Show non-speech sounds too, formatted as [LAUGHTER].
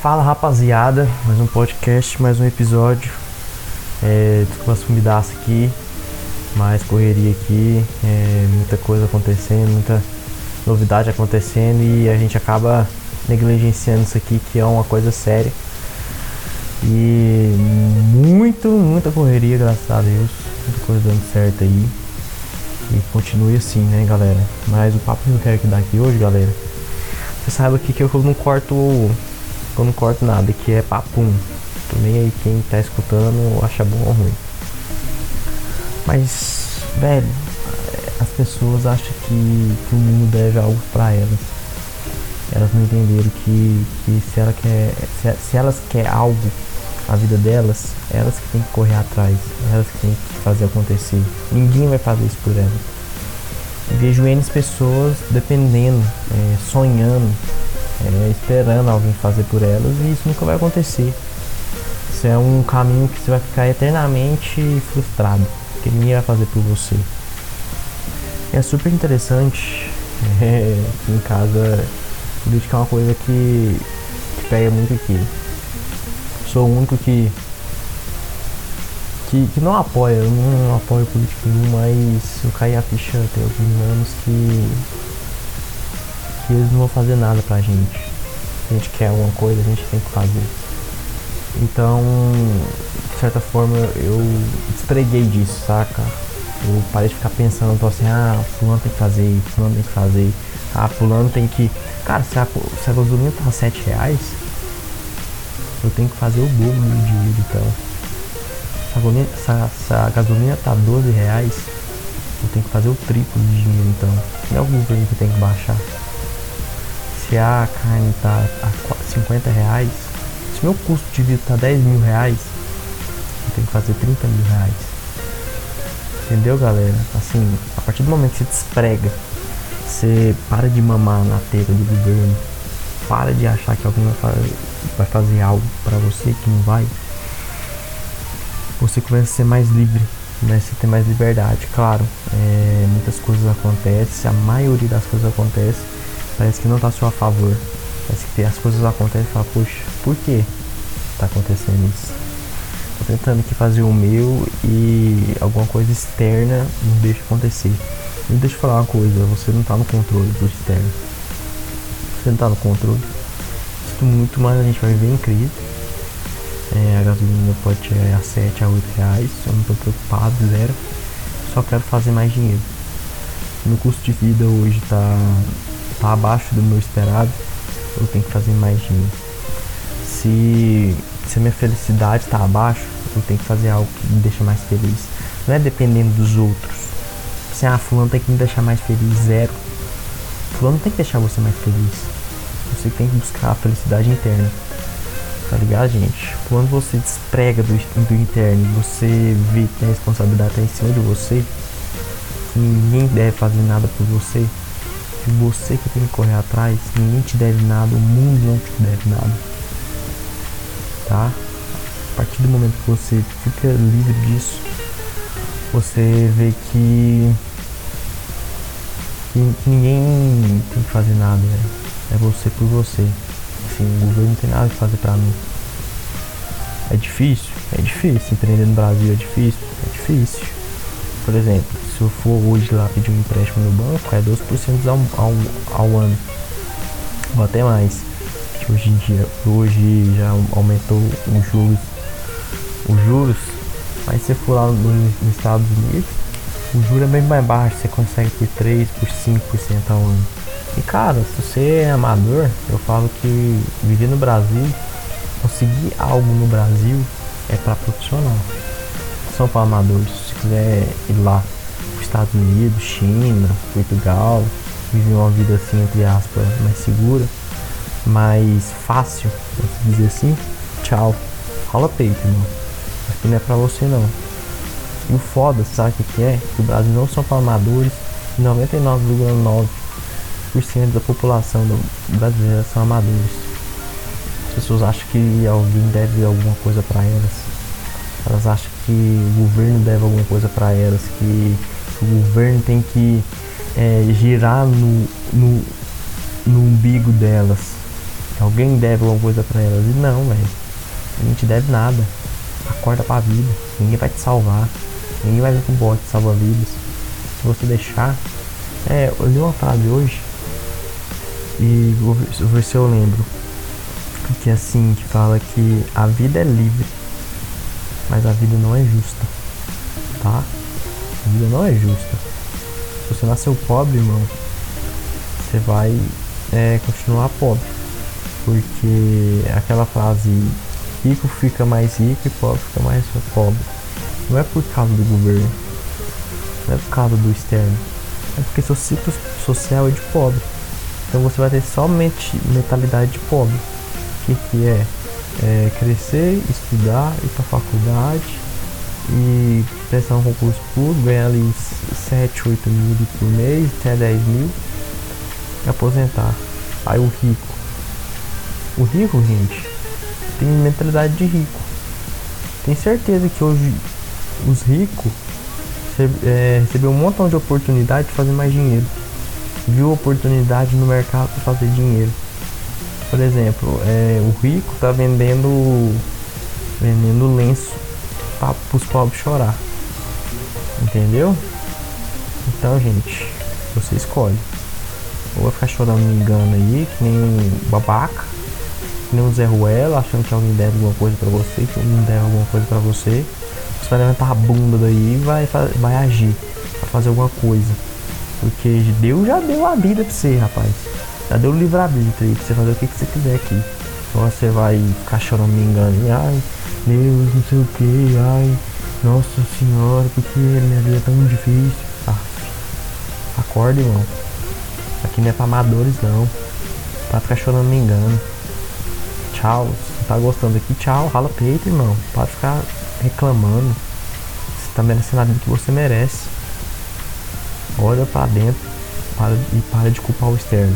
Fala rapaziada, mais um podcast, mais um episódio. É, desculpa as fumidaças aqui, mais correria aqui, é, muita coisa acontecendo, muita novidade acontecendo e a gente acaba negligenciando isso aqui que é uma coisa séria. E muito, muita correria, graças a Deus, muita coisa dando certo aí. E continue assim, né, galera? Mas o papo que eu quero que dar aqui hoje, galera, você aqui que eu não corto eu não corto nada, que é papum. Nem aí quem tá escutando acha bom ou ruim. Mas, velho, as pessoas acham que, que o mundo deve algo para elas. Elas não entenderam que, que se, ela quer, se, se elas querem algo a vida delas, elas que tem que correr atrás, elas que tem que fazer acontecer. Ninguém vai fazer isso por elas. Vejo N pessoas dependendo, é, sonhando, é, esperando alguém fazer por elas e isso nunca vai acontecer. Isso é um caminho que você vai ficar eternamente frustrado, que ninguém vai fazer por você. É super interessante [LAUGHS] é, em casa, política é uma coisa que, que pega muito aqui. Sou o único que, que, que não apoia, eu não apoio política nenhum, mas eu caí a ficha tem alguns anos que que eles não vão fazer nada pra gente. Se a gente quer alguma coisa, a gente tem que fazer. Então, de certa forma, eu despreguei disso, saca? Eu parei de ficar pensando, então assim, ah, fulano tem que fazer, fulano tem que fazer, ah, fulano tem que. Cara, se a, se a gasolina tá 7 reais, eu tenho que fazer o dobro do dinheiro, então. Se a, gasolina, se, a, se a gasolina tá 12 reais, eu tenho que fazer o triplo de dinheiro, então. Não é o governo que tem que baixar se a carne tá a 50 reais, se meu custo de vida tá 10 mil reais, eu tenho que fazer 30 mil reais. Entendeu, galera? Assim, a partir do momento que você desprega, você para de mamar na teira do governo, para de achar que alguém vai fazer algo para você que não vai, você começa a ser mais livre, começa a ter mais liberdade. Claro, é, muitas coisas acontecem, a maioria das coisas acontecem parece que não está a seu favor. Parece que as coisas acontecem e fala, poxa, por que está acontecendo isso? Tô tentando aqui fazer o meu e alguma coisa externa não deixa acontecer. E deixa eu falar uma coisa, você não está no controle do externo. Você não está no controle. Sinto muito, mas a gente vai viver em crise. É, a gasolina pode chegar a 7 a 8 reais. Eu não estou preocupado, zero. Só quero fazer mais dinheiro. Meu custo de vida hoje está tá abaixo do meu esperado, eu tenho que fazer mais dinheiro. Se, se a minha felicidade está abaixo, eu tenho que fazer algo que me deixa mais feliz. Não é dependendo dos outros. Se ah, fulano tem que me deixar mais feliz, zero. Fulano tem que deixar você mais feliz. Você tem que buscar a felicidade interna. Tá ligado, gente? Quando você desprega do, do interno, você vê que a responsabilidade está em cima de você, ninguém deve fazer nada por você, você que tem que correr atrás, ninguém te deve nada, o mundo não te deve nada. Tá? A partir do momento que você fica livre disso, você vê que, que, que ninguém tem que fazer nada, né? é você por você. Assim, o governo não tem nada que fazer pra mim. É difícil? É difícil. Empreender no Brasil é difícil? É difícil. Por exemplo, se eu for hoje lá pedir um empréstimo no banco, é 12% ao, ao, ao ano. Ou até mais. Hoje em dia, hoje já aumentou os juros. Os juros, mas se for lá nos, Estados Unidos, o juro é bem mais baixo, você consegue ter 3 por 5% ao ano. E cara, se você é amador, eu falo que viver no Brasil, conseguir algo no Brasil é para profissional. São para amadores. Se quiser ir lá Estados Unidos, China, Portugal, viver uma vida assim, entre aspas, mais segura, mais fácil, posso dizer assim, tchau. Rola peito, irmão. Aqui não é pra você não. E o foda, sabe o que é? Que o Brasil não são para amadores e 99,9% da população brasileira são amadores. As pessoas acham que alguém deve alguma coisa para elas. Elas acham que o governo deve alguma coisa para elas, que o governo tem que é, girar no, no, no umbigo delas. alguém deve alguma coisa pra elas. E não, velho. Ninguém te deve nada. Acorda pra vida. Ninguém vai te salvar. Ninguém vai vir com bote salva vidas. Se você deixar. É, eu li uma frase hoje. E vou ver se eu lembro. Que é assim, que fala que a vida é livre. Mas a vida não é justa. Tá? Vida não é justa. Você nasceu pobre, irmão, você vai é, continuar pobre. Porque aquela frase rico fica mais rico e pobre fica mais pobre. Não é por causa do governo, não é por causa do externo, é porque seu ciclo social é de pobre. Então você vai ter somente mentalidade de pobre. O que, que é? é? Crescer, estudar, ir para faculdade e prestar um concurso público, ganhar ali 7, 8 mil por mês, até 10 mil e aposentar. Aí o rico. O rico, gente, tem mentalidade de rico. Tem certeza que hoje os ricos é, receberam um montão de oportunidade de fazer mais dinheiro. Viu oportunidade no mercado para fazer dinheiro. Por exemplo, é, o rico tá vendendo vendendo lenço para os pobres chorar. Entendeu? Então, gente, você escolhe. Ou vai ficar chorando me engano aí, que nem um babaca que nem um Zé Ruela, achando que alguém deve alguma coisa pra você, que alguém deve alguma coisa pra você. Você vai levantar a bunda daí e vai, vai agir, vai fazer alguma coisa. Porque Deus já deu a vida pra você, rapaz. Já deu o livre-arbítrio aí pra você fazer o que, que você quiser aqui. Então você vai ficar chorando, me engano, ai, Deus, não sei o que, ai, nossa senhora, porque minha vida é tão difícil. Ah, acorda, irmão. Aqui não é pra amadores, não. Pra ficar chorando, me engano. Tchau. Se tá gostando aqui, tchau. Rala peito, irmão. Pode ficar reclamando. Você tá merecendo a vida que você merece. Olha pra dentro para, e para de culpar o externo.